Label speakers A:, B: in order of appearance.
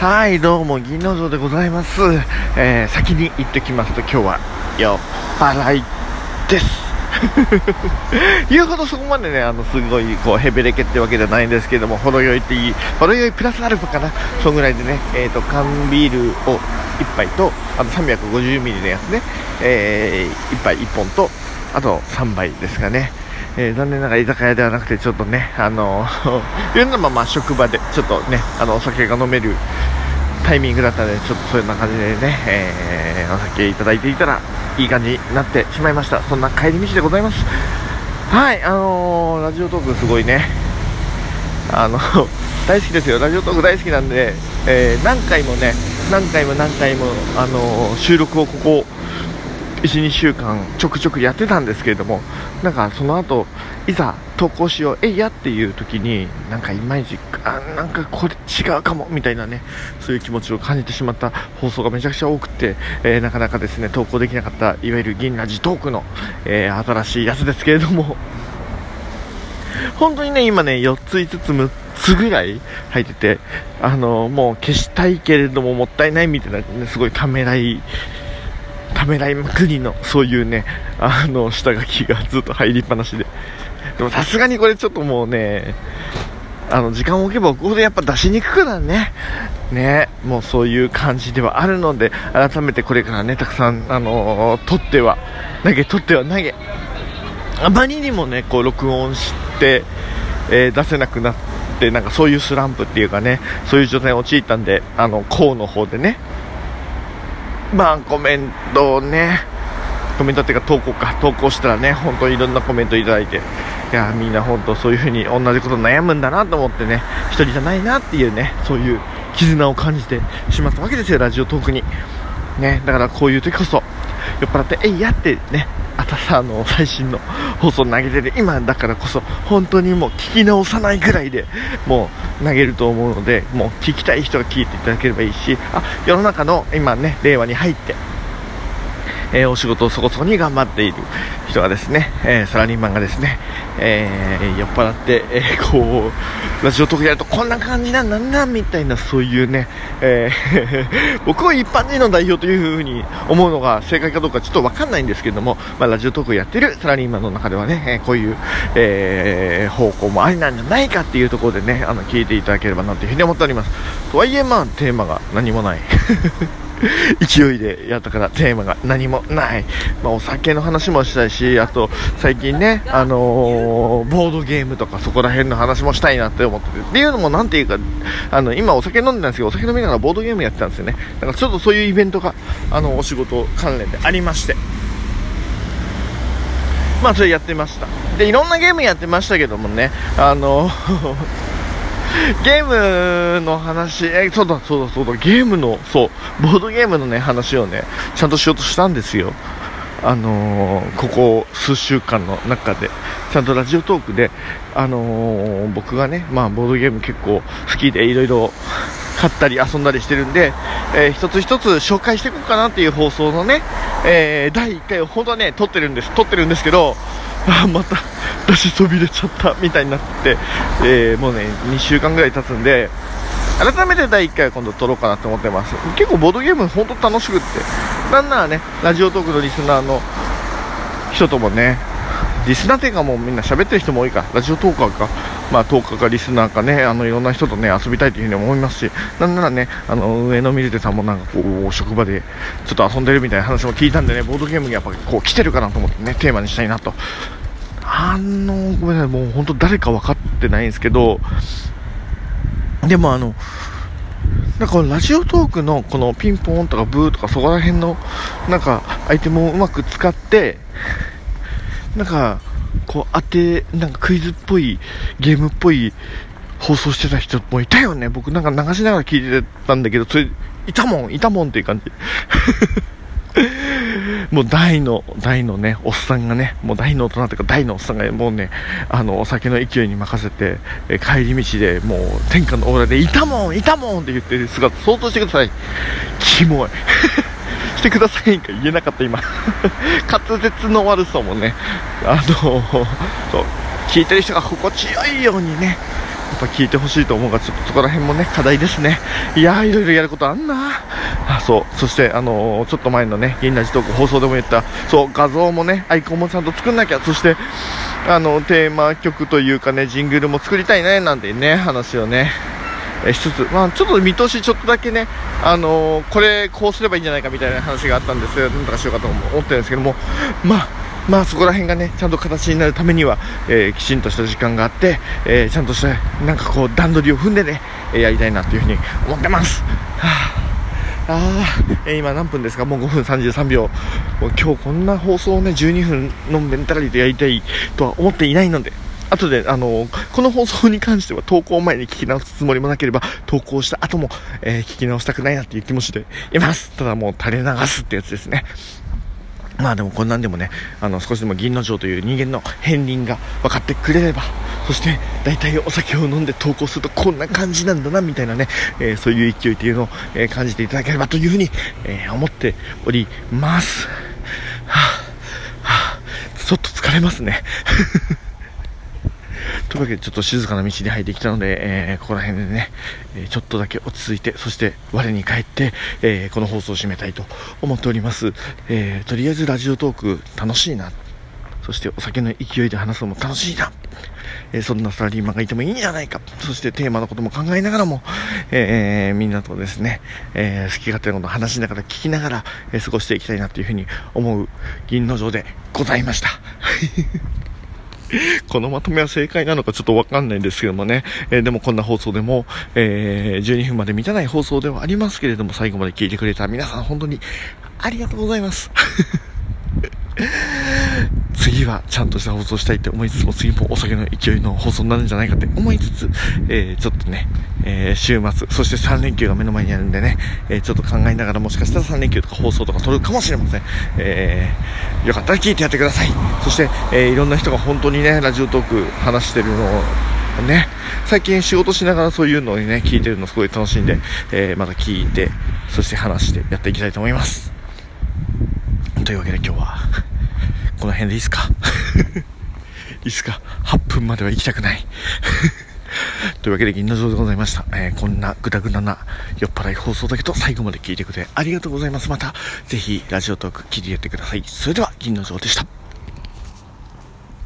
A: はい、どうも、銀の城でございます。えー、先に言ってきますと、今日は酔っ払いです。言うほどそこまでね、あの、すごい、こう、ヘベレケってわけじゃないんですけども、ほろ酔いっていい、ほろ酔いプラスアルファかな、そんぐらいでね、えっ、と、缶ビールを1杯と、あと350ミリのやつね、えー、1杯1本と、あと3杯ですがね、えー残念ながら居酒屋ではなくてちょっとねあの いうのもまあ職場でちょっとねあのお酒が飲めるタイミングだったのでちょっとそういうな感じでね、えーお酒いただいていたらいい感じになってしまいました。そんな帰り道でございます。はいあのーラジオトークすごいね。あの 大好きですよ。ラジオトーク大好きなんで、えー何回もね何回も何回もあのー収録をここ12週間ちょくちょくやってたんですけれどもなんかその後いざ投稿しようえいやっていう時になんかいまいちあなんかこれ違うかもみたいなねそういう気持ちを感じてしまった放送がめちゃくちゃ多くて、えーなかなかですね投稿できなかったいわゆる銀ラジトークの、えー新しいやつですけれども本当にね今ね4つ5つ6つぐらい入っててあのもう消したいけれどももったいないみたいな、ね、すごいためらいためらいまくりのそういうねあの下書きがずっと入りっぱなしで。でもさすがにこれちょっともうねあの時間を置けば置くほどやっぱ出しにくくなるね。ねもうそういう感じではあるので改めてこれからねたくさんあの取っては投げ取っては投げ。あまりにもねこう録音して、えー出せなくなってなんかそういうスランプっていうかねそういう状態に陥ったんであのこうの方でねまあコメントをねコメントっていうか投稿か。投稿したらね本当にいろんなコメントいただいて。いやみんな本当そういう風に同じこと悩むんだなと思ってね一人じゃないなっていうねそういう絆を感じてしまったわけですよラジオトークに。ねだからこういう時こそ酔っ払ってえいやってねあたさあの最新の放送投げてる今だからこそ本当にもう聞き直さないぐらいでもう投げると思うのでもう聞きたい人が聞いいただければいいしあ世の中の今ね令和に入ってえーお仕事をそこそこに頑張っている人がですね、えーサラリーマンがですね、えー酔っ払って、えこう、ラジオトークやるとこんな感じなんなんなみたいなそういうね、え 僕は一般人の代表というふうに思うのが正解かどうかちょっとわかんないんですけども、まあ、ラジオトークやってるサラリーマンの中ではね、えこういう、え方向もありなんじゃないかっていうところでね、あの、聞いていただければなというふうに思っております。とはいえ、まあ、テーマが何もない。勢いでやったからテーマが何もない、まあ、お酒の話もしたいしあと最近ね、あのーボードゲームとかそこら辺の話もしたいなって思ってて。っていうのもなんていうかあの今お酒飲んでたんですけどお酒飲みながらボードゲームやってたんですよね。だからちょっとそういうイベントがあのお仕事関連でありまして。まあそれやってました。でいろんなゲームやってましたけどもねあの ゲームの話、え、そうだ、そうだ、そうだ、ゲームの、そう、ボードゲームのね、話をね、ちゃんとしようとしたんですよ。あのーここ数週間の中で、ちゃんとラジオトークで、あのー僕がね、まあ、ボードゲーム結構好きで、いろいろ買ったり遊んだりしてるんで、えー一つ一つ紹介していこうかなっていう放送のね、えー第1回を本当はね、撮ってるんです、撮ってるんですけど、あまた出しそびれちゃったみたいになって、えーもうね2週間ぐらい経つんで改めて第1回は今度撮ろうかなと思ってます。結構ボードゲーム本当楽しくって。なんならねラジオトークのリスナーの人ともねリスナーっていうかもうみんな喋ってる人も多いか。らラジオトーカーか。まあトーカーかリスナーかね。あのいろんな人とね遊びたいというふうに思いますし。なんならねあの上野ミルテさんもなんかこう職場でちょっと遊んでるみたいな話も聞いたんでねボードゲームにやっぱこう来てるかなと思ってねテーマにしたいなと。あのごめんなさいもう本当誰か分かってないんですけどでもあのなんかラジオトークのこのピンポーンとかブーとかそこら辺のなんかアイテムをうまく使ってなんかこう当てなんかクイズっぽいゲームっぽい放送してた人もいたよね。僕なんか流しながら聞いてたんだけどそれいたもんいたもんっていう感じ。もう大の、大のね、おっさんがね、もう大の大人というか大のおっさんがもうね、あの、お酒の勢いに任せて、え帰り道でもう天下のオーラで、いたもんいたもんって言ってる姿想像してください。キモい。してくださいんか言えなかった今。滑舌の悪さもね、あの、そう、聞いてる人が心地よいようにね、ぱ聞いてほしいと思うが、ちょっとそこら辺もね、課題ですね。いやー、いろいろやることあんなあ、そう。そして、あのー、ちょっと前のね、銀ラジトーク放送でも言った、そう、画像もね、アイコンもちゃんと作んなきゃ。そして、あの、テーマ曲というかね、ジングルも作りたいね、なんてね、話をね、えしつつ、まあ、ちょっと見通しちょっとだけね、あのー、これこうすればいいんじゃないかみたいな話があったんですけど、なんとかしようかと思ってるんですけども、まあ、まあそこら辺がね、ちゃんと形になるためには、えー、きちんとした時間があって、えー、ちゃんとした、なんかこう段取りを踏んでね、えやりたいなというふうに思ってます。はああー、え今何分ですか？もう5分33秒。もう今日こんな放送をね、12分のメンタリティでやりたいとは思っていないので、後で、あの、この放送に関しては投稿前に聞き直すつもりもなければ、投稿した後も、えー、聞き直したくないなっていう気持ちでいます。ただもう垂れ流すってやつですね。まあでもこんなんでもね、あの少しでも銀の城という人間の片鱗が分かってくれれば、そして大体お酒を飲んで投稿するとこんな感じなんだなみたいなね、えー、そういう勢いというのを、えー、感じていただければというふうに、えー、思っております。はあ、はあ、ちょっと疲れますね。というわけでちょっと静かな道に入ってきたので、えー、ここら辺でね、えちょっとだけ落ち着いて、そして我に返って、えー、この放送を締めたいと思っております。えー、とりあえずラジオトーク楽しいな。そしてお酒の勢いで話すのも楽しいな。えそんなサラリーマンがいてもいいんじゃないか。そしてテーマのことも考えながらも、えみんなとですね、え好き勝手なことを話しながら聞きながら、え過ごしていきたいなというふうに思う銀の城でございました。このまとめは正解なのかちょっとわかんないんですけどもね。えー、でもこんな放送でも、えー、12分まで満たない放送ではありますけれども、最後まで聞いてくれた皆さん本当にありがとうございます。次はちゃんとした放送したいって思いつつも、次もお酒の勢いの放送になるんじゃないかって思いつつ、えー、ちょっとね、えー、週末、そして3連休が目の前にあるんでね、えー、ちょっと考えながらもしかしたら3連休とか放送とか撮るかもしれません。えー、よかったら聞いてやってください。そして、えー、いろんな人が本当にね、ラジオトーク話してるのをね、最近仕事しながらそういうのにね、聞いてるのすごい楽しんで、えー、また聞いて、そして話してやっていきたいと思います。というわけで今日は、この辺でいいっすか？いいっすか ?8 分までは行きたくない というわけで銀の城でございました。えー、こんなグダグダな酔っ払い放送だけど最後まで聞いてくれてありがとうございます。また、ぜひラジオトーク切り入れてください。それでは銀の城でした。